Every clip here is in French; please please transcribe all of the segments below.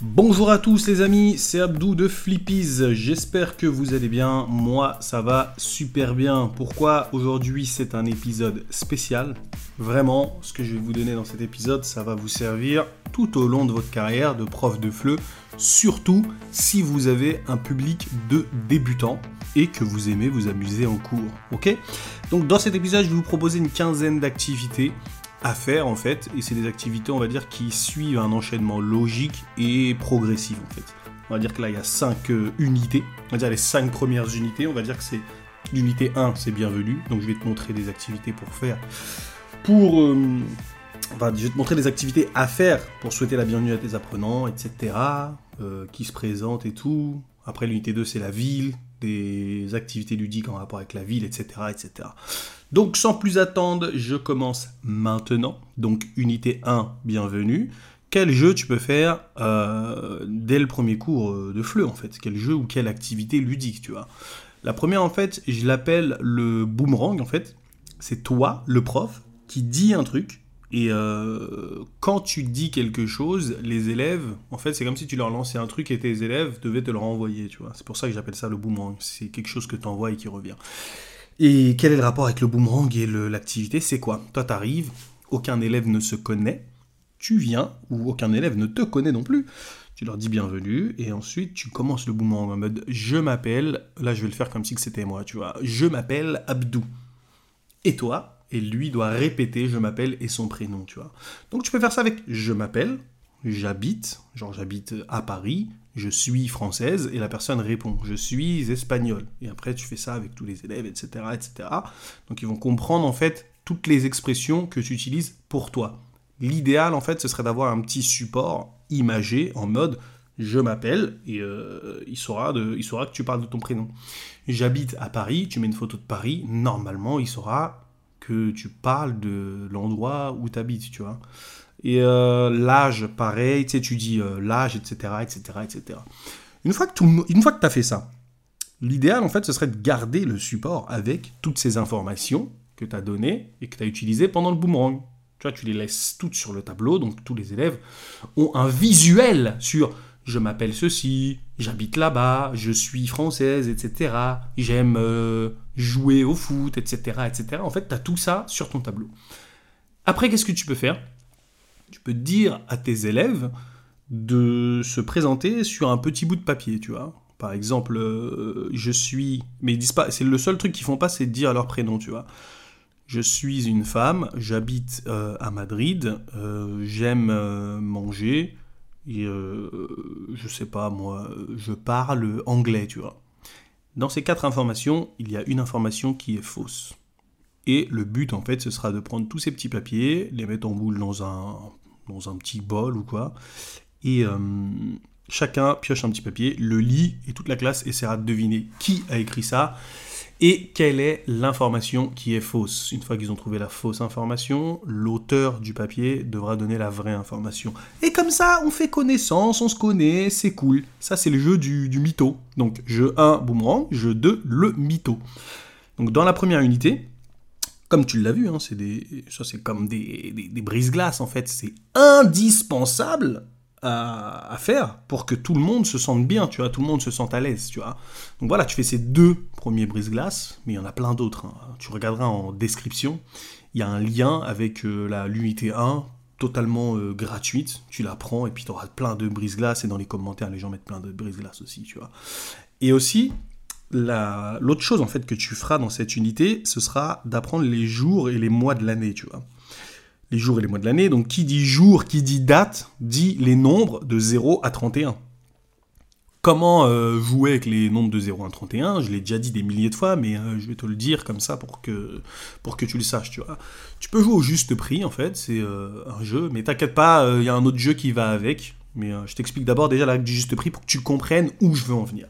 Bonjour à tous les amis, c'est Abdou de Flippies. J'espère que vous allez bien. Moi, ça va super bien. Pourquoi aujourd'hui c'est un épisode spécial? Vraiment, ce que je vais vous donner dans cet épisode, ça va vous servir tout au long de votre carrière de prof de FLE, surtout si vous avez un public de débutants et que vous aimez vous amuser en cours. Ok? Donc dans cet épisode, je vais vous proposer une quinzaine d'activités à faire en fait, et c'est des activités on va dire qui suivent un enchaînement logique et progressif en fait. On va dire que là il y a 5 euh, unités, on va dire les 5 premières unités, on va dire que c'est l'unité 1 c'est bienvenu, donc je vais te montrer des activités pour faire, pour... Euh, enfin, je vais te montrer des activités à faire pour souhaiter la bienvenue à tes apprenants, etc. Euh, qui se présentent et tout. Après l'unité 2 c'est la ville, des activités ludiques en rapport avec la ville, etc. etc. Donc sans plus attendre, je commence maintenant. Donc unité 1, bienvenue. Quel jeu tu peux faire euh, dès le premier cours euh, de FLE en fait? Quel jeu ou quelle activité ludique tu vois? La première en fait, je l'appelle le boomerang en fait. C'est toi, le prof, qui dit un truc. Et euh, quand tu dis quelque chose, les élèves, en fait, c'est comme si tu leur lançais un truc et tes élèves devaient te le renvoyer, tu vois? C'est pour ça que j'appelle ça le boomerang. C'est quelque chose que tu envoies et qui revient. Et quel est le rapport avec le boomerang et l'activité? C'est quoi? Toi, t'arrives, aucun élève ne se connaît, tu viens, ou aucun élève ne te connaît non plus. Tu leur dis bienvenue, et ensuite tu commences le boomerang en mode je m'appelle, là je vais le faire comme si c'était moi, tu vois, je m'appelle Abdou. Et toi, et lui doit répéter je m'appelle et son prénom, tu vois. Donc tu peux faire ça avec je m'appelle, j'habite, genre j'habite à Paris, je suis française, et la personne répond, je suis espagnole. Et après, tu fais ça avec tous les élèves, etc., etc. Donc, ils vont comprendre, en fait, toutes les expressions que tu utilises pour toi. L'idéal, en fait, ce serait d'avoir un petit support imagé en mode je m'appelle et euh, il, saura de, il saura que tu parles de ton prénom. J'habite à Paris, tu mets une photo de Paris, normalement il saura que tu parles de l'endroit où tu habites, tu vois. Et euh, l'âge, pareil, tu sais, tu dis euh, l'âge, etc., etc., etc. Une fois que tu as fait ça, l'idéal, en fait, ce serait de garder le support avec toutes ces informations que tu as données et que tu as utilisées pendant le boomerang. Tu vois, tu les laisses toutes sur le tableau, donc tous les élèves ont un visuel sur je m'appelle ceci, j'habite là-bas, je suis française, etc. J'aime euh, jouer au foot, etc., etc. En fait, tu as tout ça sur ton tableau. Après, qu'est-ce que tu peux faire? Tu peux dire à tes élèves de se présenter sur un petit bout de papier, tu vois. Par exemple, euh, je suis... Mais ils disent pas... C'est le seul truc qu'ils font pas, c'est de dire leur prénom, tu vois. Je suis une femme, j'habite euh, à Madrid, j'aime manger, et je sais pas, moi, je parle anglais, tu vois. Dans ces quatre informations, il y a une information qui est fausse. Et le but, en fait, ce sera de prendre tous ces petits papiers, les mettre en boule dans un, dans un petit bol ou quoi, et euh, chacun pioche un petit papier, le lit, et toute la classe essaiera de deviner qui a écrit ça, et quelle est l'information qui est fausse? Une fois qu'ils ont trouvé la fausse information, l'auteur du papier devra donner la vraie information. Et comme ça, on fait connaissance, on se connaît, c'est cool. Ça, c'est le jeu du, du mytho. Donc, jeu 1, boomerang, jeu 2, le mytho. Donc, dans la première unité, comme tu l'as vu, hein, c'est des, ça c'est comme des, des, brises-glaces en fait. C'est indispensable à, faire pour que tout le monde se sente bien, tu vois, tout le monde se sente à l'aise, tu vois. Donc voilà, tu fais ces deux premiers brises-glaces, mais il y en a plein d'autres. Hein. Tu regarderas en description, il y a un lien avec euh, la l'unité 1 totalement euh, gratuite, tu la prends et puis tu auras plein de brises-glaces et dans les commentaires les gens mettent plein de brises-glaces aussi, tu vois. Et aussi, l'autre chose en fait que tu feras dans cette unité, ce sera d'apprendre les jours et les mois de l'année, tu vois. Les jours et les mois de l'année, donc qui dit jour, qui dit date, dit les nombres de 0 à 31. Comment euh, jouer avec les nombres de 0 à 31 Je l'ai déjà dit des milliers de fois, mais euh, je vais te le dire comme ça pour que, pour que tu le saches, tu vois. Tu peux jouer au juste prix, en fait, c'est euh, un jeu, mais t'inquiète pas, il y a un autre jeu qui va avec. Mais je t'explique d'abord déjà la règle du juste prix pour que tu comprennes où je veux en venir.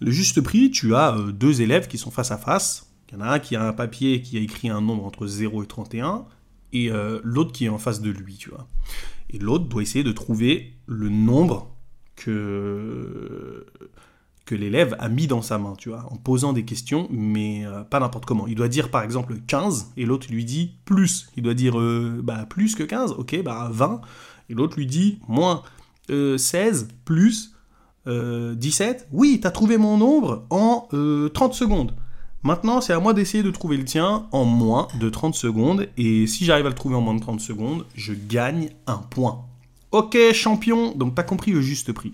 Le juste prix, tu as deux élèves qui sont face à face. Il y en a un qui a un papier qui a écrit un nombre entre 0 et 31, et euh, l'autre qui est en face de lui, tu vois. Et l'autre doit essayer de trouver le nombre que, que l'élève a mis dans sa main, tu vois, en posant des questions, mais euh, pas n'importe comment. Il doit dire par exemple 15, et l'autre lui dit plus. Il doit dire bah, plus que 15, ok, bah 20, et l'autre lui dit moins. 16 plus 17. Oui, tu as trouvé mon nombre en 30 secondes. Maintenant, c'est à moi d'essayer de trouver le tien en moins de 30 secondes. Et si j'arrive à le trouver en moins de 30 secondes, je gagne un point. Ok, champion. Donc, t'as compris le juste prix.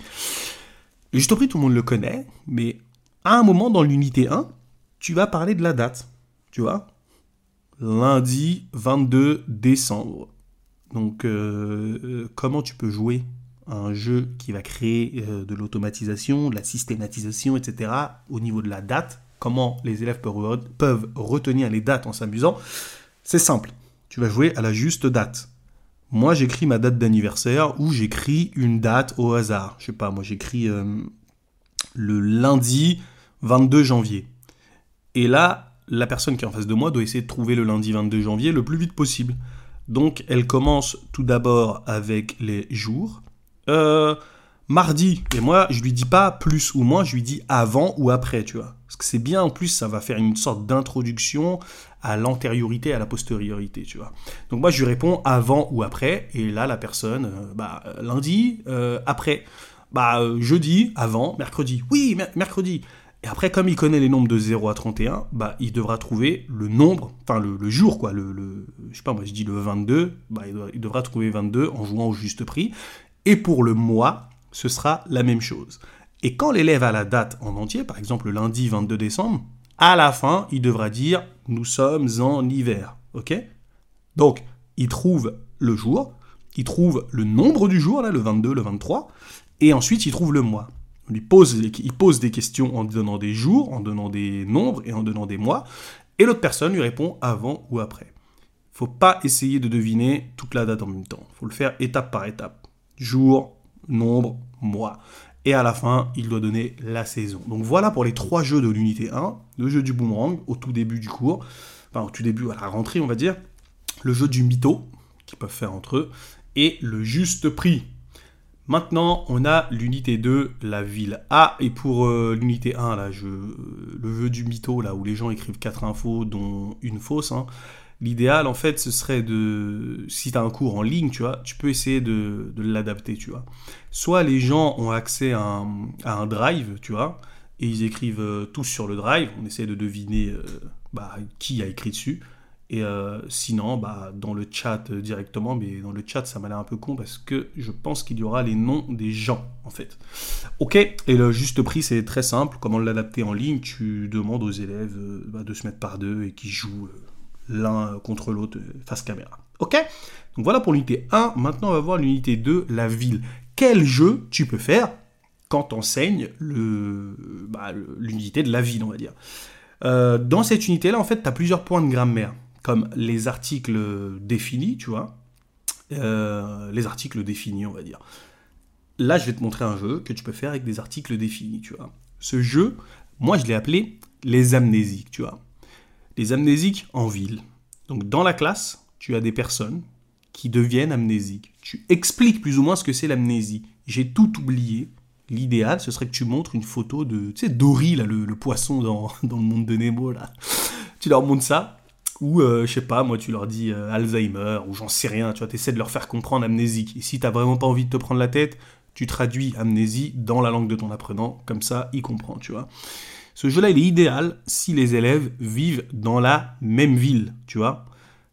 Le juste prix, tout le monde le connaît. Mais à un moment dans l'unité 1, tu vas parler de la date. Tu vois Lundi 22 décembre. Donc, euh, euh, comment tu peux jouer un jeu qui va créer euh, de l'automatisation, de la systématisation, etc. au niveau de la date comment les élèves peuvent retenir les dates en s'amusant, c'est simple. Tu vas jouer à la juste date. Moi, j'écris ma date d'anniversaire ou j'écris une date au hasard. Je sais pas, moi j'écris euh, le lundi 22 janvier. Et là, la personne qui est en face de moi doit essayer de trouver le lundi 22 janvier le plus vite possible. Donc, elle commence tout d'abord avec les jours. Euh, mardi, et moi, je lui dis pas plus ou moins, je lui dis avant ou après, tu vois. Parce que c'est bien, en plus, ça va faire une sorte d'introduction à l'antériorité, à la postériorité, tu vois. Donc moi, je lui réponds avant ou après, et là, la personne, euh, bah, lundi, euh, après, bah, euh, jeudi, avant, mercredi, oui, mercredi. Et après, comme il connaît les nombres de 0 à 31, bah, il devra trouver le nombre, enfin le, jour, quoi, le, le, je sais pas, moi je dis le 22, bah, il, il devra trouver 22 en jouant au juste prix. Et pour le mois, ce sera la même chose. Et quand l'élève a la date en entier, par exemple le lundi 22 décembre, à la fin, il devra dire nous sommes en hiver. OK? Donc, il trouve le jour, il trouve le nombre du jour, là, le 22, le 23, et ensuite il trouve le mois. On lui pose, il pose des questions en donnant des jours, en donnant des nombres et en donnant des mois, et l'autre personne lui répond avant ou après. Faut pas essayer de deviner toute la date en même temps. Faut le faire étape par étape. Jour, nombre, mois et à la fin, il doit donner la saison. Donc voilà pour les trois jeux de l'unité 1, le jeu du boomerang au tout début du cours, enfin au tout début à la rentrée on va dire, le jeu du mytho, qu'ils peuvent faire entre eux, et le juste prix. Maintenant, on a l'unité 2, la ville. Ah, et pour euh, l'unité 1, là, je, le jeu du mytho, là, où les gens écrivent quatre infos, dont une fausse, hein, L'idéal, en fait, ce serait de. Si tu as un cours en ligne, tu vois, tu peux essayer de, l'adapter, tu vois. Soit les gens ont accès à un, drive, tu vois, et ils écrivent euh, tous sur le drive. On essaie de deviner euh, bah, qui a écrit dessus. Et euh, sinon, bah, dans le chat directement, mais dans le chat, ça m'a l'air un peu con parce que je pense qu'il y aura les noms des gens, en fait. Ok, et le juste prix, c'est très simple. Comment l'adapter en ligne? Tu demandes aux élèves bah, de se mettre par deux et qui jouent l'un contre l'autre face caméra. Ok? Donc voilà pour l'unité 1. Maintenant, on va voir l'unité 2, la ville. Quel jeu tu peux faire quand le, bah, l'unité de la ville, on va dire? Euh, Dans cette unité-là, en fait, tu as plusieurs points de grammaire, comme les articles définis, tu vois, euh, les articles définis, on va dire. Là, je vais te montrer un jeu que tu peux faire avec des articles définis, tu vois. Ce jeu, moi, je l'ai appelé les amnésiques, tu vois les amnésiques en ville. Donc dans la classe, tu as des personnes qui deviennent amnésiques. Tu expliques plus ou moins ce que c'est l'amnésie. J'ai tout oublié. L'idéal, ce serait que tu montres une photo de, tu sais, Dory, là, le, poisson dans, le monde de Nemo, là. Tu leur montres ça. Ou, euh, je sais pas, moi, tu leur dis euh, Alzheimer, ou j'en sais rien, tu vois, essaies de leur faire comprendre amnésique. Et si t'as vraiment pas envie de te prendre la tête, tu traduis amnésie dans la langue de ton apprenant, comme ça, il comprend, tu vois. Ce jeu-là, il est idéal si les élèves vivent dans la même ville, tu vois.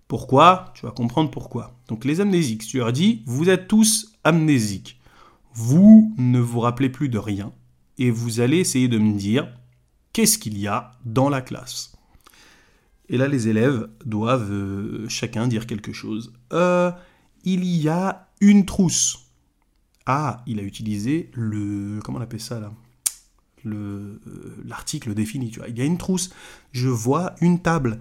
Pourquoi? Tu vas comprendre pourquoi. Donc les amnésiques, tu leur dis, vous êtes tous amnésiques. Vous ne vous rappelez plus de rien. Et vous allez essayer de me dire, qu'est-ce qu'il y a dans la classe? Et là, les élèves doivent euh, chacun dire quelque chose. Euh, il y a une trousse. Ah, il a utilisé le... Comment on appelle ça là? L'article défini. Tu vois. Il y a une trousse, je vois une table,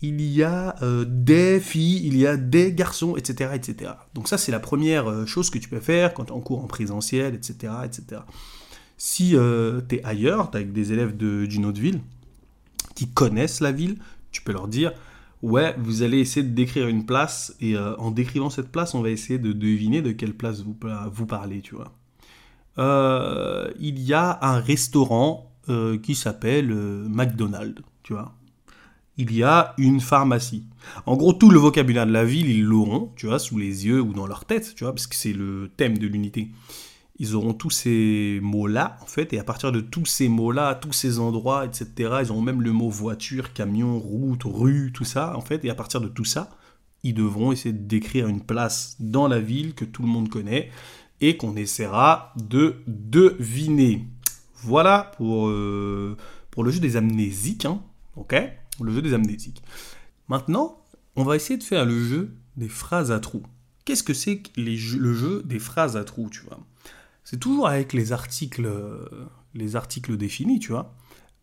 il y a euh, des filles, il y a des garçons, etc. etc. Donc ça, c'est la première euh, chose que tu peux faire quand tu es en cours en présentiel, etc. etc. Si tu es ailleurs, tu avec des élèves d'une autre ville qui connaissent la ville, tu peux leur dire, ouais, vous allez essayer de décrire une place, et en décrivant cette place, on va essayer de deviner de quelle place vous, vous parlez, tu vois. Euh, il y a un restaurant euh, qui s'appelle euh, McDonald's, tu vois. Il y a une pharmacie. En gros, tout le vocabulaire de la ville, ils l'auront, tu vois, sous les yeux ou dans leur tête, tu vois, parce que c'est le thème de l'unité. ils auront tous ces mots-là, en fait, et à partir de tous ces mots-là, tous ces endroits, etc., ils auront même le mot voiture, camion, route, rue, tout ça, en fait, et à partir de tout ça, ils devront essayer de décrire une place dans la ville que tout le monde connaît et qu'on essaiera de deviner. Voilà pour, euh, le jeu des amnésiques, hein, ok? Le jeu des amnésiques. Maintenant, on va essayer de faire le jeu des phrases à trous. Qu'est-ce que c'est que le jeu des phrases à trous, tu vois? C'est toujours avec les articles, les articles définis, tu vois.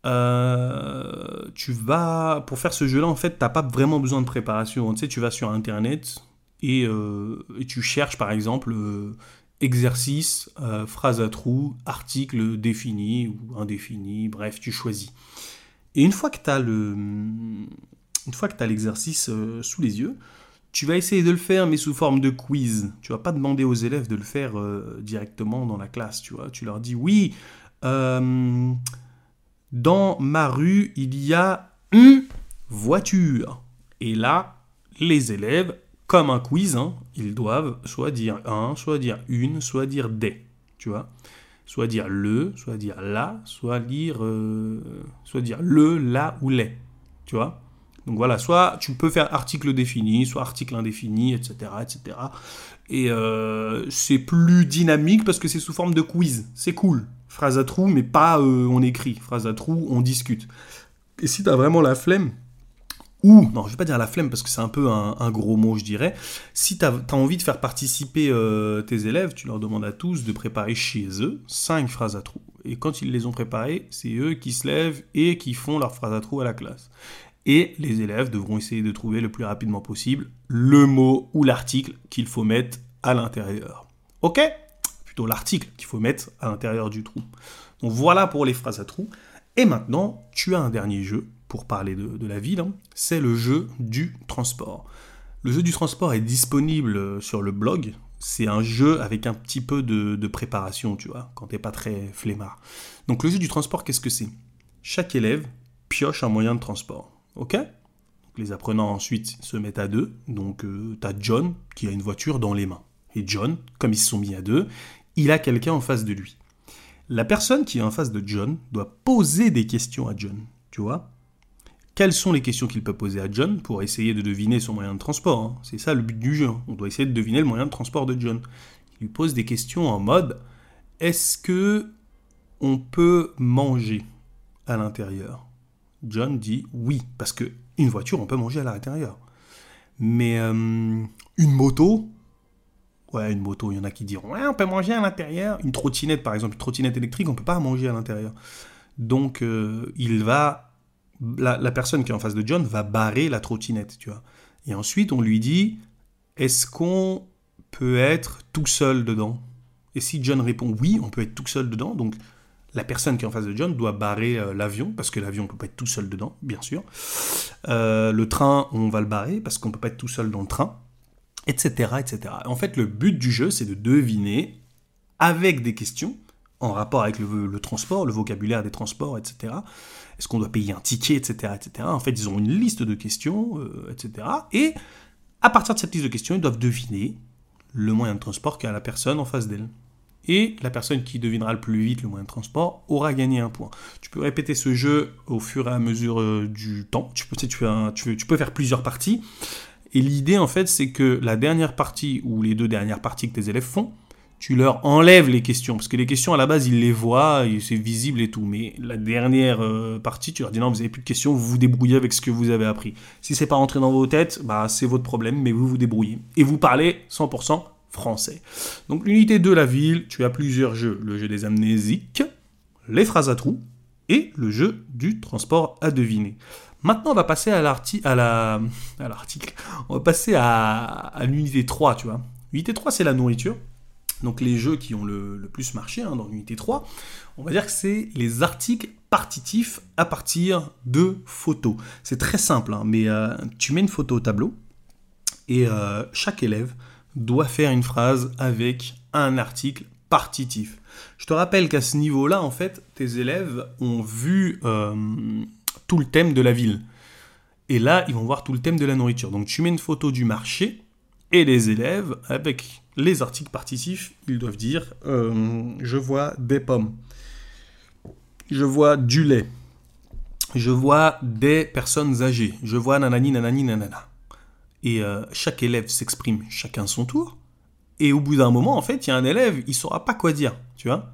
Euh, tu vas, pour faire ce jeu-là, en fait, tu n'as pas vraiment besoin de préparation. Tu sais, tu vas sur Internet et, euh, tu cherches, par exemple, euh, exercice, phrase à trous, article défini ou indéfini, bref, tu choisis. Et une fois que tu as le, l'exercice sous les yeux, tu vas essayer de le faire, mais sous forme de quiz. Tu vas pas demander aux élèves de le faire euh, directement dans la classe, tu vois. Tu leur dis, oui, euh, dans ma rue, il y a une voiture. Et là, les élèves, comme un quiz, hein, ils doivent soit dire un, soit dire une, soit dire des, tu vois. Soit dire le, soit dire la, soit lire, euh, soit dire le, la ou les, tu vois. Donc voilà, soit tu peux faire article défini, soit article indéfini, etc. etc. Et euh, c'est plus dynamique parce que c'est sous forme de quiz. C'est cool. Phrase à trous, mais pas euh, on écrit. Phrase à trous, on discute. Et si tu as vraiment la flemme, ou, non, je vais pas dire la flemme parce que c'est un peu un, gros mot, je dirais. Si tu as, envie de faire participer euh, tes élèves, tu leur demandes à tous de préparer chez eux cinq phrases à trous. Et quand ils les ont préparées, c'est eux qui se lèvent et qui font leurs phrases à trous à la classe et les élèves devront essayer de trouver le plus rapidement possible le mot ou l'article qu'il faut mettre à l'intérieur. Ok? Plutôt l'article qu'il faut mettre à l'intérieur du trou. Donc voilà pour les phrases à trous. Et maintenant, tu as un dernier jeu pour parler de, la ville, hein. c'est le jeu du transport. Le jeu du transport est disponible sur le blog. C'est un jeu avec un petit peu de, préparation, tu vois, quand t'es pas très flemmard. Donc le jeu du transport, qu'est-ce que c'est? Chaque élève pioche un moyen de transport. Ok? Les apprenants ensuite se mettent à deux. Donc euh, tu as John qui a une voiture dans les mains. Et John, comme ils se sont mis à deux, il a quelqu'un en face de lui. La personne qui est en face de John doit poser des questions à John. Tu vois? Quelles sont les questions qu'il peut poser à John pour essayer de deviner son moyen de transport hein? C'est ça le but du jeu. Hein. On doit essayer de deviner le moyen de transport de John. Il lui pose des questions en mode est-ce que on peut manger à l'intérieur? John dit oui, parce que une voiture, on peut manger à l'intérieur. Mais euh, une moto, ouais, une moto, il y en a qui diront, ouais, on peut manger à l'intérieur. Une trottinette, par exemple, une trottinette électrique, on ne peut pas manger à l'intérieur. Donc, euh, il va, la, personne qui est en face de John va barrer la trottinette, tu vois. Et ensuite, on lui dit, est-ce qu'on peut être tout seul dedans? Et si John répond oui, on peut être tout seul dedans, donc la personne qui est en face de John doit barrer euh, l'avion, parce que l'avion ne peut pas être tout seul dedans, bien sûr. Euh, le train, on va le barrer, parce qu'on peut pas être tout seul dans le train, etc., etc. En fait, le but du jeu, c'est de deviner, avec des questions, en rapport avec le, transport, le vocabulaire des transports, etc. Est-ce qu'on doit payer un ticket, etc., etc. En fait, ils ont une liste de questions, euh, etc. Et à partir de cette liste de questions, ils doivent deviner le moyen de transport qu'a la personne en face d'elle et la personne qui devinera le plus vite le moyen de transport aura gagné un point. Tu peux répéter ce jeu au fur et à mesure euh, du temps. Tu peux, tu, tu, peux faire plusieurs parties. Et l'idée, en fait, c'est que la dernière partie ou les deux dernières parties que tes élèves font, tu leur enlèves les questions. Parce que les questions, à la base, ils les voient, c'est visible et tout. Mais la dernière euh, partie, tu leur dis non, vous n'avez plus de questions, vous vous débrouillez avec ce que vous avez appris. Si c'est pas rentré dans vos têtes, bah, c'est votre problème, mais vous vous débrouillez. Et vous parlez 100% français. Donc l'unité de la ville, tu as plusieurs jeux. Le jeu des amnésiques, les phrases à trous et le jeu du transport à deviner. Maintenant, on va passer à l'article. À la... l'article. On va passer à, l'unité 3, tu vois. L'unité 3, c'est la nourriture. Donc les jeux qui ont le, plus marché hein, dans l'unité 3, on va dire que c'est les articles partitifs à partir de photos. C'est très simple, hein, mais euh, tu mets une photo au tableau et euh, chaque élève doit faire une phrase avec un article partitif. Je te rappelle qu'à ce niveau-là, en fait, tes élèves ont vu euh, tout le thème de la ville. Et là, ils vont voir tout le thème de la nourriture. Donc tu mets une photo du marché Et les élèves, avec les articles partitifs, ils doivent dire euh, Je vois des pommes. Je vois du lait. Je vois des personnes âgées. Je vois nanani, nanani, nanana. Et euh, chaque élève s'exprime chacun son tour. Et au bout d'un moment, en fait, il y a un élève, il saura pas quoi dire, tu vois.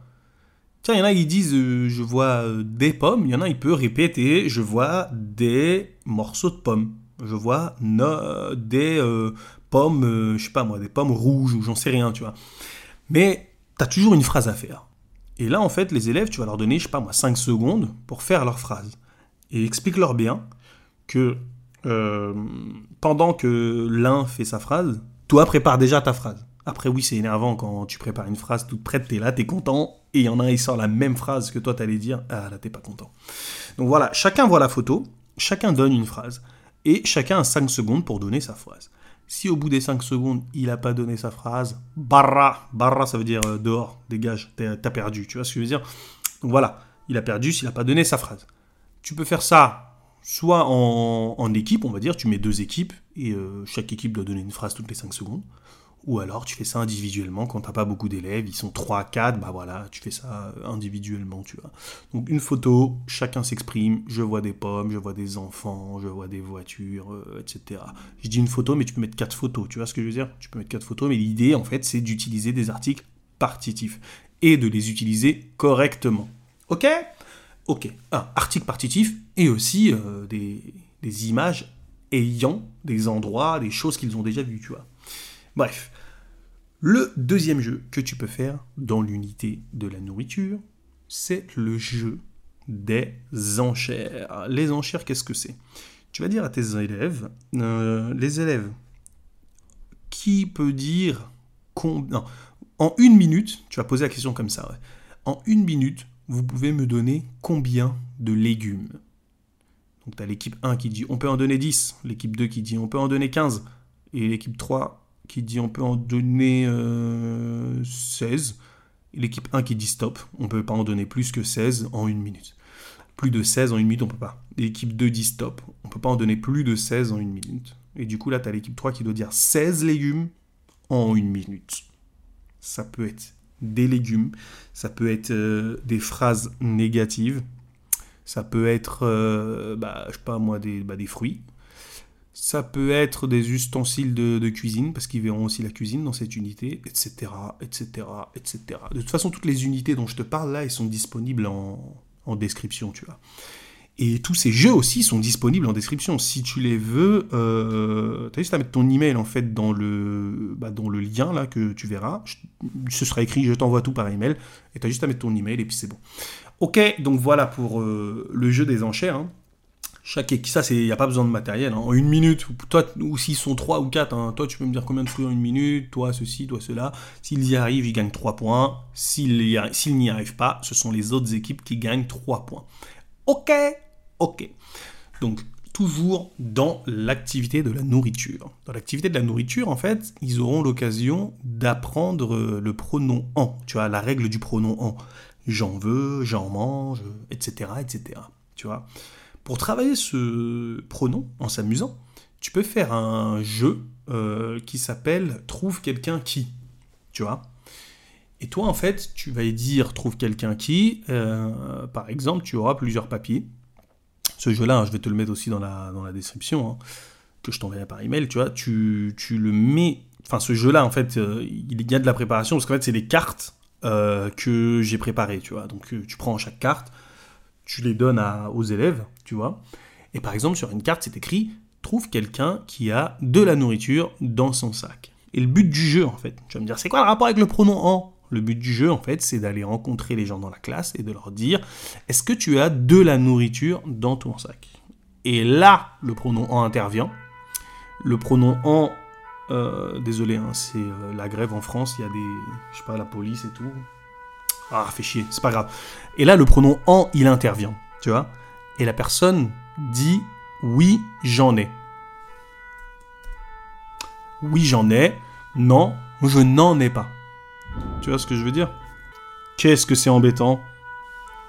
Tiens, il y en a, ils disent euh, je vois des pommes. Il y en a, il peut répéter je vois des morceaux de pommes. Je vois des pommes, euh, je sais pas moi, des pommes rouges ou j'en sais rien, tu vois. Mais tu as toujours une phrase à faire. Et là, en fait, les élèves, tu vas leur donner, je sais pas moi, 5 secondes pour faire leur phrase. Et explique-leur bien que euh, pendant que l'un fait sa phrase, toi prépare déjà ta phrase. Après, oui, c'est énervant quand tu prépares une phrase toute prête, t'es là, t'es content, et il y en a un, il sort la même phrase que toi t'allais dire, ah là, t'es pas content. Donc voilà, chacun voit la photo, chacun donne une phrase, et chacun a 5 secondes pour donner sa phrase. Si au bout des 5 secondes, il n'a pas donné sa phrase, barra, barra ça veut dire euh, dehors, dégage, t'as perdu, tu vois ce que je veux dire? Donc voilà, il a perdu s'il n'a pas donné sa phrase. Tu peux faire ça soit en, équipe, on va dire, tu mets deux équipes, et euh, chaque équipe doit donner une phrase toutes les 5 secondes. Ou alors tu fais ça individuellement quand t'as pas beaucoup d'élèves, ils sont 3, 4, bah voilà, tu fais ça euh, individuellement, tu vois. Donc une photo, chacun s'exprime, je vois des pommes, je vois des enfants, je vois des voitures, euh, etc. Je dis une photo, mais tu peux mettre quatre photos, tu vois ce que je veux dire? Tu peux mettre quatre photos, mais l'idée en fait c'est d'utiliser des articles partitifs et de les utiliser correctement. Ok? Ok. Un article partitif et aussi euh, des, des images ayant des endroits, des choses qu'ils ont déjà vues, tu vois. Bref, le deuxième jeu que tu peux faire dans l'unité de la nourriture, c'est le jeu des enchères. Les enchères, qu'est-ce que c'est? Tu vas dire à tes élèves, euh, les élèves, qui peut dire combien... En une minute, tu vas poser la question comme ça. En une minute, vous pouvez me donner combien de légumes? Donc tu as l'équipe 1 qui dit on peut en donner 10, l'équipe 2 qui dit on peut en donner 15, et l'équipe 3 qui dit on peut en donner 16. Euh, l'équipe 1 qui dit stop, on ne peut pas en donner plus que 16 en une minute. Plus de 16 en une minute, on peut pas. L'équipe 2 dit stop, on peut pas en donner plus de 16 en une minute. Et du coup, là, tu as l'équipe 3 qui doit dire 16 légumes en une minute. Ça peut être des légumes, ça peut être euh, des phrases négatives, ça peut être, euh, bah, sais pas moi, des, bah, des fruits, ça peut être des ustensiles de, cuisine, parce qu'ils verront aussi la cuisine dans cette unité, etc., etc., etc. De toute façon, toutes les unités dont je te parle là, elles sont disponibles en, description, tu vois. Et tous ces jeux aussi sont disponibles en description. Si tu les veux, euh, tu as juste à mettre ton email en fait dans le, bah, dans le lien là que tu verras. ce sera écrit, je t'envoie tout par email. Et tu as juste à mettre ton email et puis c'est bon. Ok, donc voilà pour euh, le jeu des enchères. Hein. Chaque ça, c'est, il n'y a pas besoin de matériel. Hein. En une minute, toi, ou s'ils sont trois ou quatre, hein, toi, tu peux me dire combien de fruits en une minute, toi, ceci, toi, cela. S'ils y arrivent, ils gagnent trois points. S'ils, n'y arrivent pas, ce sont les autres équipes qui gagnent trois points. Ok, ok. Donc, toujours dans l'activité de la nourriture. Dans l'activité de la nourriture, en fait, ils auront l'occasion d'apprendre euh, le pronom en. Tu vois, la règle du pronom en. J'en veux, j'en mange, etc., etc. Tu vois? Pour travailler ce pronom en s'amusant, tu peux faire un jeu euh, qui s'appelle Trouve quelqu'un qui. Tu vois Et toi, en fait, tu vas y dire Trouve quelqu'un qui. Euh, par exemple, tu auras plusieurs papiers. Ce jeu-là, hein, je vais te le mettre aussi dans la, dans la description, hein, que je t'enverrai par email. Tu vois, tu, tu le mets. Enfin, ce jeu-là, en fait, euh, il y a de la préparation parce qu'en fait, c'est des cartes que j'ai préparées. Tu vois, donc tu prends chaque carte tu les donnes aux élèves, tu vois. Et par exemple, sur une carte, c'est écrit trouve quelqu'un qui a de la nourriture dans son sac. Et le but du jeu, en fait, tu vas me dire, c'est quoi le rapport avec le pronom en? Le but du jeu, en fait, c'est d'aller rencontrer les gens dans la classe et de leur dire, est-ce que tu as de la nourriture dans ton sac? Et là, le pronom en intervient. Le pronom en, euh, désolé, hein, c'est euh, la grève en France, il y a des, je sais pas, la police et tout. Ah, fait chier, c'est pas grave. Et là, le pronom en, il intervient, tu vois. Et la personne dit oui, j'en ai. Oui, j'en ai. Non, je n'en ai pas. Tu vois ce que je veux dire? Qu'est-ce que c'est embêtant?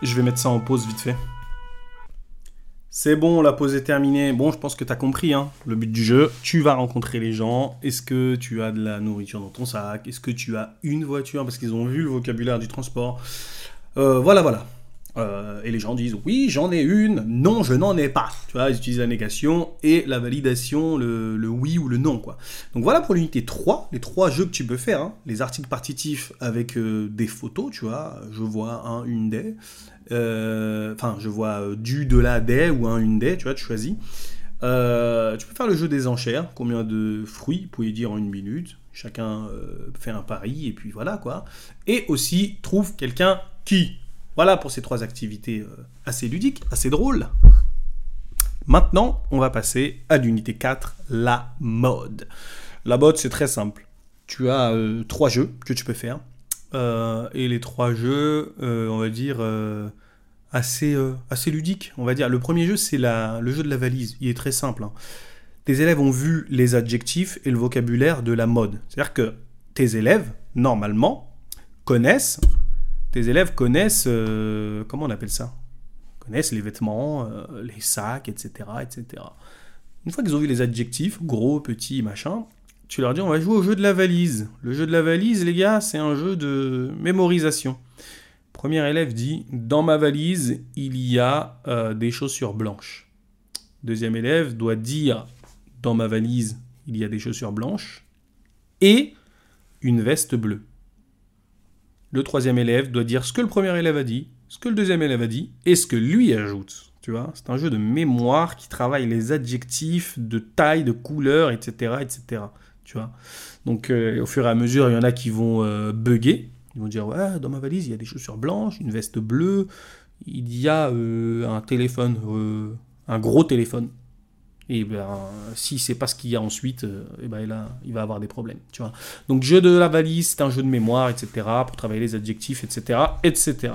Je vais mettre ça en pause vite fait. C'est bon, la pause est terminée. Bon, je pense que tu as compris hein, le but du jeu. Tu vas rencontrer les gens. Est-ce que tu as de la nourriture dans ton sac? Est-ce que tu as une voiture? Parce qu'ils ont vu le vocabulaire du transport. Euh, voilà, voilà. Euh, et les gens disent oui, j'en ai une, non, je n'en ai pas. Tu vois, ils utilisent la négation et la validation, le, oui ou le non. quoi. Donc voilà pour l'unité 3, les trois jeux que tu peux faire. Hein. Les articles partitifs avec euh, des photos, tu vois, je vois un, une des. Euh, enfin, je vois du, de la, des ou un, une des, tu vois, tu choisis. Tu peux faire le jeu des enchères, combien de fruits, pouvez dire en une minute. Chacun fait un pari et puis voilà quoi. Et aussi, trouve quelqu'un qui. Voilà pour ces trois activités assez ludiques, assez drôles. Maintenant, on va passer à l'unité 4, la mode. La mode, c'est très simple. Tu as trois jeux que tu peux faire. Euh, et les trois jeux, euh, on va dire, euh, assez, assez ludiques. On va dire. Le premier jeu, c'est le jeu de la valise. Il est très simple. Hein. Tes élèves ont vu les adjectifs et le vocabulaire de la mode. C'est-à-dire que tes élèves, normalement, connaissent. Tes élèves connaissent. comment on appelle ça? Connaissent les vêtements, les sacs, etc., etc. Une fois qu'ils ont vu les adjectifs, gros, petit, machin, tu leur dis on va jouer au jeu de la valise. Le jeu de la valise, les gars, c'est un jeu de mémorisation. Premier élève dit dans ma valise, il y a euh, des chaussures blanches. Deuxième élève doit dire dans ma valise, il y a des chaussures blanches et une veste bleue. Le troisième élève doit dire ce que le premier élève a dit, ce que le deuxième élève a dit et ce que lui ajoute. Tu vois, c'est un jeu de mémoire qui travaille les adjectifs de taille, de couleur, etc., etc. Tu vois Donc, euh, au fur et à mesure, il y en a qui vont euh, bugger. Ils vont dire Ouais, dans ma valise, il y a des chaussures blanches, une veste bleue, il y a euh, un téléphone, un gros téléphone. Et ben, si c'est pas ce qu'il y a ensuite, et ben là, il va avoir des problèmes. Tu vois Donc, jeu de la valise, c'est un jeu de mémoire, etc., pour travailler les adjectifs, etc., etc.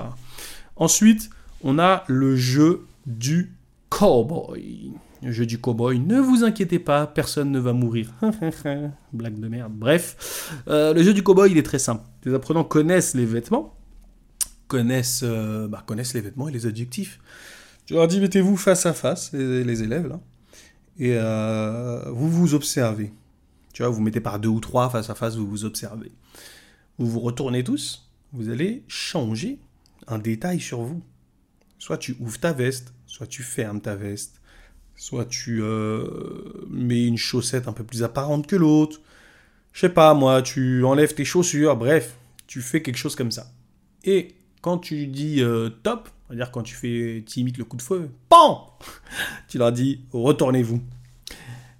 Ensuite, on a le jeu du cowboy. Le jeu du cowboy, ne vous inquiétez pas, personne ne va mourir. Blague de merde. Bref, euh, le jeu du cowboy, il est très simple. Les apprenants connaissent les vêtements, connaissent, euh, bah, connaissent les vêtements et les adjectifs. Je leur dis, mettez-vous face à face, les, élèves, là, et euh, vous vous observez. Tu vois, vous mettez par deux ou trois face à face, vous vous observez. Vous vous retournez tous, vous allez changer un détail sur vous. Soit tu ouvres ta veste, soit tu fermes ta veste, Soit tu euh, mets une chaussette un peu plus apparente que l'autre. Je sais pas, moi, tu enlèves tes chaussures. Bref, tu fais quelque chose comme ça. Et quand tu dis euh, top, c'est-à-dire quand tu fais, tu imites le coup de feu, PAN Tu leur dis retournez-vous.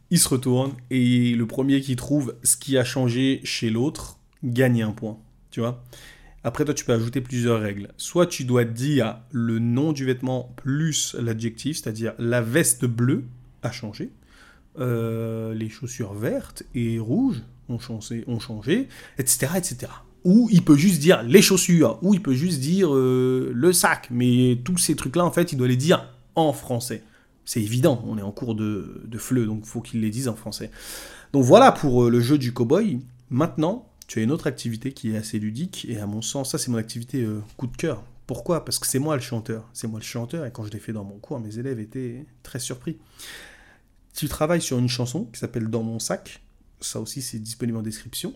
Ils se retournent et le premier qui trouve ce qui a changé chez l'autre gagne un point. Tu vois après, toi, tu peux ajouter plusieurs règles. Soit tu dois dire le nom du vêtement plus l'adjectif, c'est-à-dire la veste bleue a changé, euh, les chaussures vertes et rouges ont changé, ont changé etc., etc. Ou il peut juste dire les chaussures, ou il peut juste dire euh, le sac. Mais tous ces trucs-là, en fait, il doit les dire en français. C'est évident, on est en cours de, de donc il faut qu'il les dise en français. Donc voilà pour euh, le jeu du cowboy. Maintenant, tu as une autre activité qui est assez ludique, et à mon sens, ça c'est mon activité euh, coup de cœur. Pourquoi? Parce que c'est moi le chanteur. C'est moi le chanteur, et quand je l'ai fait dans mon cours, mes élèves étaient très surpris. Tu travailles sur une chanson qui s'appelle Dans mon sac, ça aussi c'est disponible en description.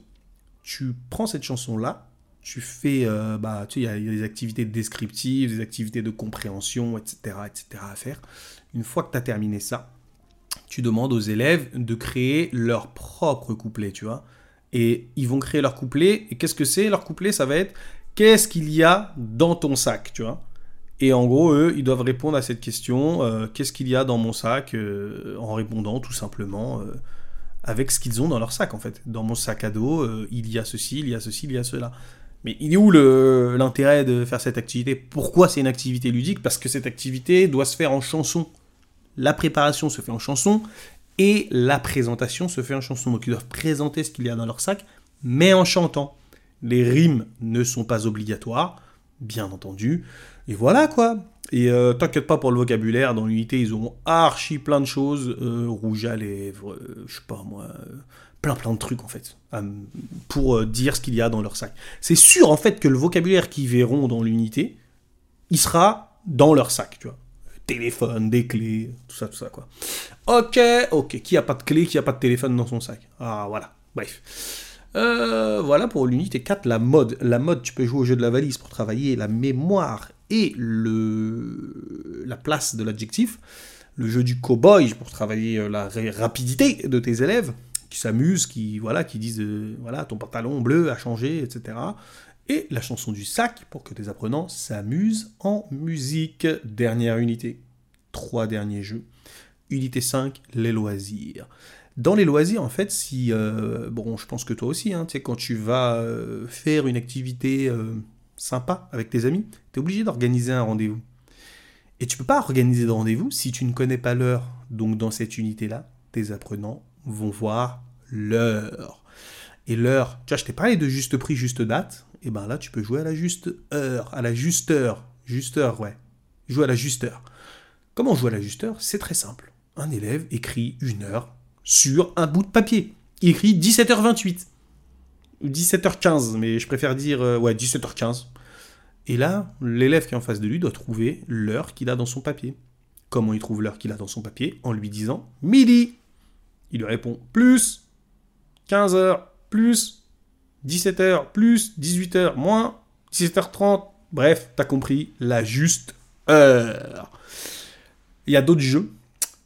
Tu prends cette chanson-là, tu fais, euh, bah, tu il y, a des activités descriptives, des activités de compréhension, etc., etc. à faire. Une fois que tu as terminé ça, tu demandes aux élèves de créer leur propre couplet, tu vois et ils vont créer leur couplet. Et qu'est-ce que c'est Leur couplet, ça va être qu'est-ce qu'il y a dans ton sac, tu vois? Et en gros, eux, ils doivent répondre à cette question euh, qu'est-ce qu'il y a dans mon sac euh, En répondant tout simplement avec ce qu'ils ont dans leur sac, en fait. Dans mon sac à dos, il y a ceci, il y a ceci, il y a cela. Mais il est où l'intérêt de faire cette activité? Pourquoi c'est une activité ludique? Parce que cette activité doit se faire en chanson. La préparation se fait en chanson et la présentation se fait en chanson. Donc ils doivent présenter ce qu'il y a dans leur sac, mais en chantant. Les rimes ne sont pas obligatoires, bien entendu. Et voilà quoi. Et euh, t'inquiète pas pour le vocabulaire, dans l'unité ils ont archi plein de choses, euh, rouge à lèvres, euh, je sais pas moi, plein plein de trucs en fait, pour dire ce qu'il y a dans leur sac. C'est sûr en fait que le vocabulaire qu'ils verront dans l'unité, il sera dans leur sac, tu vois téléphone, des clés, tout ça, tout ça, quoi. Ok, ok. Qui a pas de clé, qui a pas de téléphone dans son sac Ah, voilà. Bref. Euh, voilà pour l'unité 4, la mode. La mode, tu peux jouer au jeu de la valise pour travailler la mémoire et le, la place de l'adjectif. Le jeu du cowboy pour travailler euh, la rapidité de tes élèves qui s'amusent, qui, voilà, qui disent euh, voilà, ton pantalon bleu a changé, etc. Et la chanson du sac pour que tes apprenants s'amusent en musique. Dernière unité. Trois derniers jeux. Unité 5, les loisirs. Dans les loisirs, en fait, si. Euh, bon, je pense que toi aussi, hein, tu sais, quand tu vas faire une activité sympa avec tes amis, tu es obligé d'organiser un rendez-vous. Et tu peux pas organiser de rendez-vous si tu ne connais pas l'heure. Donc, dans cette unité-là, tes apprenants vont voir l'heure. Et l'heure, tu vois, je t'ai parlé de juste prix, juste date. Et ben là, tu peux jouer à la juste heure, à la juste heure. Juste heure, ouais. Jouer à la juste heure. Comment jouer à la juste heure? C'est très simple. Un élève écrit une heure sur un bout de papier. Il écrit 17h28. Ou 17h15, mais je préfère dire euh, ouais, 17h15. Et là, l'élève qui est en face de lui doit trouver l'heure qu'il a dans son papier. Comment il trouve l'heure qu'il a dans son papier En lui disant midi. Il lui répond plus 15h plus 17h plus 18h moins 17h30. Bref, t'as compris, la juste heure. Il y a d'autres jeux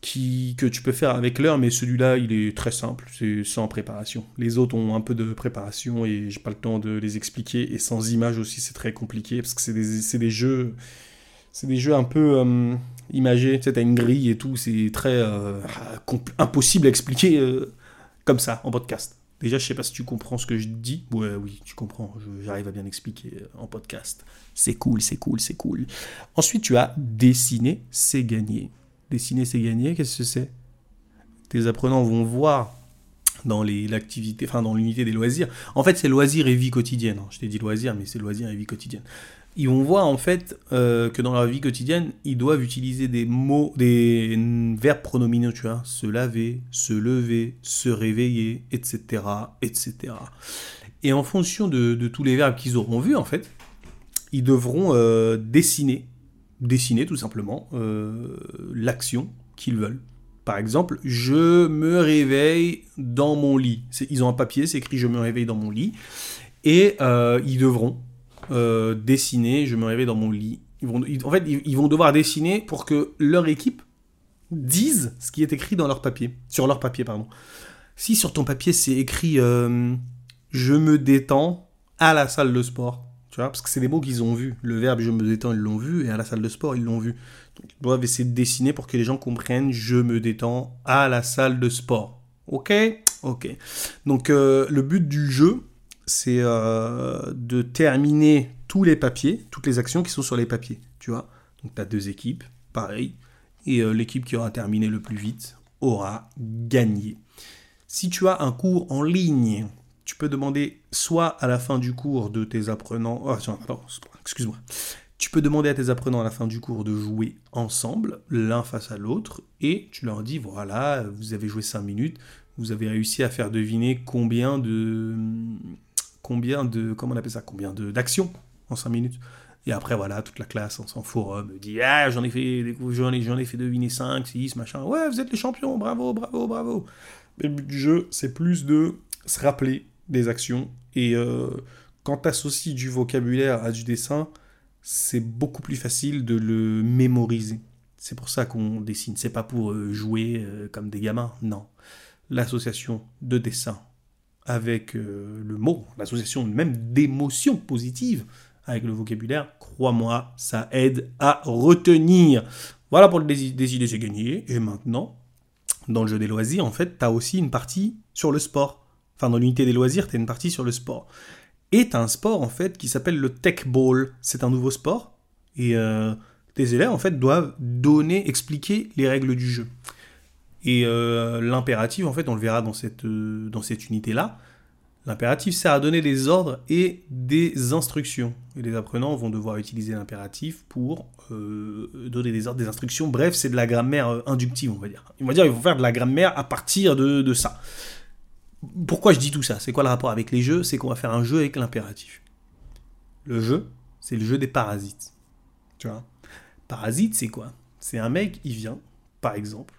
que tu peux faire avec l'heure, mais celui-là, il est très simple, c'est sans préparation. Les autres ont un peu de préparation et j'ai pas le temps de les expliquer. Et sans image aussi, c'est très compliqué parce que c'est des, des, jeux, c'est des jeux un peu euh, imagés. Tu sais, une grille et tout, c'est très euh, impossible à expliquer euh, comme ça en podcast. Déjà, je sais pas si tu comprends ce que je dis. Ouais, oui, tu comprends. J'arrive à bien expliquer en podcast. C'est cool, c'est cool, c'est cool. Ensuite, tu as dessiner, c'est gagner. Dessiner, c'est gagner. Qu'est-ce que c'est? Tes apprenants vont voir dans l'activité, enfin dans l'unité des loisirs. En fait, c'est loisirs et vie quotidienne. Je t'ai dit loisirs, mais c'est loisirs et vie quotidienne. Ils vont voir en fait euh, que dans leur vie quotidienne, ils doivent utiliser des mots, des verbes pronominaux, tu se laver, se lever, se réveiller, etc., etc. Et en fonction de, tous les verbes qu'ils auront vus, en fait, ils devront euh, dessiner dessiner tout simplement euh, l'action qu'ils veulent. Par exemple, je me réveille dans mon lit. Ils ont un papier, c'est écrit je me réveille dans mon lit. Et euh, ils devront euh, dessiner je me réveille dans mon lit. Ils vont, en fait, ils, vont devoir dessiner pour que leur équipe dise ce qui est écrit dans leur papier. Sur leur papier, pardon. Si sur ton papier c'est écrit je me détends à la salle de sport, parce que c'est des mots qu'ils ont vus. Le verbe je me détends, ils l'ont vu, et à la salle de sport, ils l'ont vu. Donc, ils doivent essayer de dessiner pour que les gens comprennent je me détends à la salle de sport. Ok? Ok. Donc, euh, le but du jeu, c'est euh, de terminer tous les papiers, toutes les actions qui sont sur les papiers. Tu vois Donc, tu as deux équipes, pareil. Et euh, l'équipe qui aura terminé le plus vite aura gagné. Si tu as un cours en ligne, tu peux demander soit à la fin du cours de tes apprenants. Oh, excuse-moi. Tu peux demander à tes apprenants à la fin du cours de jouer ensemble, l'un face à l'autre, et tu leur dis voilà, vous avez joué 5 minutes, vous avez réussi à faire deviner combien de. Combien de. Comment on appelle ça Combien d'actions en 5 minutes et après, voilà, toute la classe, s'en forum, dit Ah, j'en ai fait, j'en ai, ai fait deviner 5, 6, machin. Ouais, vous êtes les champions, bravo, bravo, bravo. le but du jeu, c'est plus de se rappeler des actions. Et euh, quand tu associes du vocabulaire à du dessin, c'est beaucoup plus facile de le mémoriser. C'est pour ça qu'on dessine. C'est pas pour euh, jouer euh, comme des gamins, non. L'association de dessin avec le mot, l'association même d'émotions positives avec le vocabulaire, crois-moi, ça aide à retenir. Voilà pour le décider, c'est gagné. Et maintenant, dans le jeu des loisirs, en fait, tu as aussi une partie sur le sport enfin dans l'unité des loisirs, tu as une partie sur le sport. Et tu un sport en fait qui s'appelle le tech ball. C'est un nouveau sport. Et euh, tes élèves en fait doivent donner, expliquer les règles du jeu. Et euh, l'impératif, en fait, on le verra dans cette, euh, dans cette unité-là, l'impératif sert à donner des ordres et des instructions. Et les apprenants vont devoir utiliser l'impératif pour donner des ordres, des instructions. Bref, c'est de la grammaire inductive, on va dire. On va dire qu'ils vont faire de la grammaire à partir de, de ça pourquoi je dis tout ça? C'est quoi le rapport avec les jeux? C'est qu'on va faire un jeu avec l'impératif. Le jeu, c'est le jeu des parasites. Tu vois? Parasite, c'est quoi? C'est un mec, il vient, par exemple,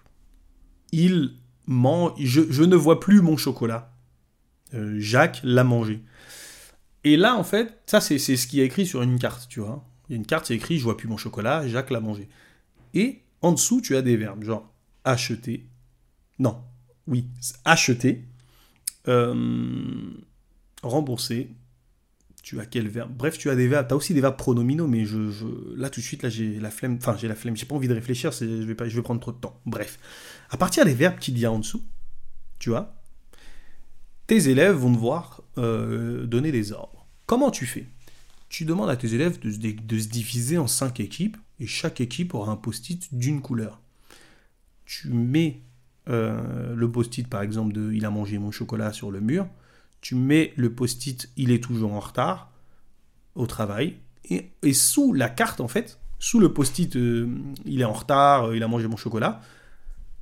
il mange, je, ne vois plus mon chocolat. Euh, Jacques l'a mangé. Et là, en fait, ça, c'est ce qui est écrit sur une carte, tu vois? Il y a une carte, c'est écrit, je vois plus mon chocolat, Jacques l'a mangé. Et en dessous, tu as des verbes, genre acheter. Non, oui, acheter. Euh, rembourser. Tu as quel verbe? Bref, tu as des verbes. Tu as aussi des verbes pronominaux, mais je, là, tout de suite, là, j'ai la flemme. Enfin, j'ai la flemme. J'ai pas envie de réfléchir. Je vais, pas, je vais prendre trop de temps. Bref. À partir des verbes qu'il y a en dessous, tu vois, tes élèves vont devoir euh, donner des ordres. Comment tu fais? Tu demandes à tes élèves de, se diviser en cinq équipes et chaque équipe aura un post-it d'une couleur. Tu mets euh, le post-it par exemple de il a mangé mon chocolat sur le mur. Tu mets le post-it il est toujours en retard au travail. Et, sous la carte en fait, sous le post-it euh, il est en retard, il a mangé mon chocolat,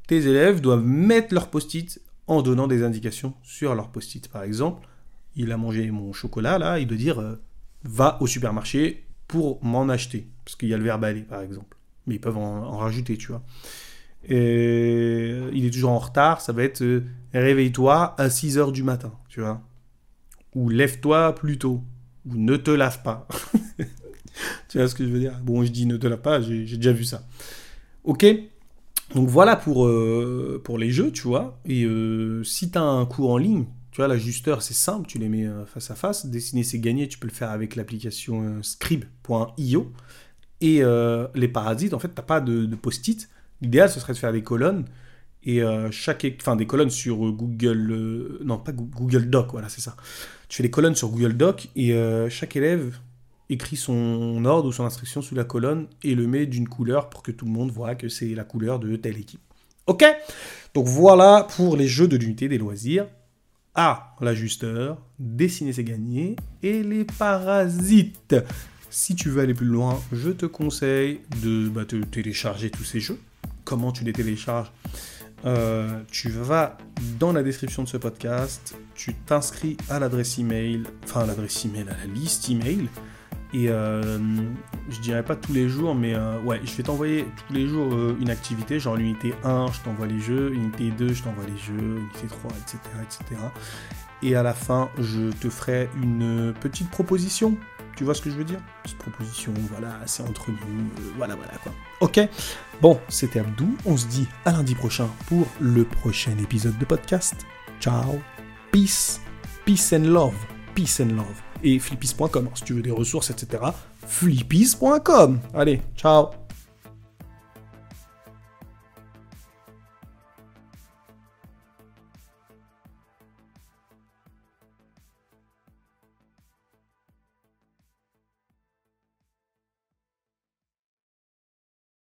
tes élèves doivent mettre leur post-it en donnant des indications sur leur post-it. Par exemple, il a mangé mon chocolat, là, il doit dire euh, va au supermarché pour m'en acheter. Parce qu'il y a le verbe aller, par exemple. Mais ils peuvent en, rajouter, tu vois. Et il est toujours en retard, ça va être euh, réveille-toi à 6 heures du matin, tu vois. Ou lève-toi plus tôt. Ou ne te lave pas. tu vois ce que je veux dire? Bon, je dis ne te lave pas, j'ai déjà vu ça. Ok? Donc voilà pour, euh, pour les jeux, tu vois. Et euh, si tu as un cours en ligne, tu vois, l'ajusteur, c'est simple, tu les mets euh, face à face. Dessiner, c'est gagné, tu peux le faire avec l'application scribe.io. Et les parasites, en fait, tu pas de, post-it. L'idéal, ce serait de faire des colonnes. Et chaque, enfin, des colonnes sur Google, non, pas Google Doc, voilà, c'est ça. Tu fais des colonnes sur Google Doc et chaque élève écrit son ordre ou son instruction sous la colonne et le met d'une couleur pour que tout le monde voit que c'est la couleur de telle équipe. Ok? Donc voilà pour les jeux de l'unité des loisirs. A, l'ajusteur, dessiner c'est gagner, et les parasites. Si tu veux aller plus loin, je te conseille de bah, télécharger tous ces jeux. Comment tu les télécharges euh, tu vas dans la description de ce podcast, tu t'inscris à l'adresse email, enfin à l'adresse email, à la liste email, et euh, je dirais pas tous les jours, mais euh, ouais, je vais t'envoyer tous les jours une activité. Genre l'unité 1, je t'envoie les jeux, unité 2, je t'envoie les jeux, unité 3, etc., etc. Et à la fin, je te ferai une petite proposition. Tu vois ce que je veux dire? Petite proposition, voilà, c'est entre nous, voilà, voilà quoi. Ok Bon, c'était Abdou. On se dit à lundi prochain pour le prochain épisode de podcast. Ciao Peace Peace and love Peace and love et flippies.com. Si tu veux des ressources, etc., flippies.com. Allez, ciao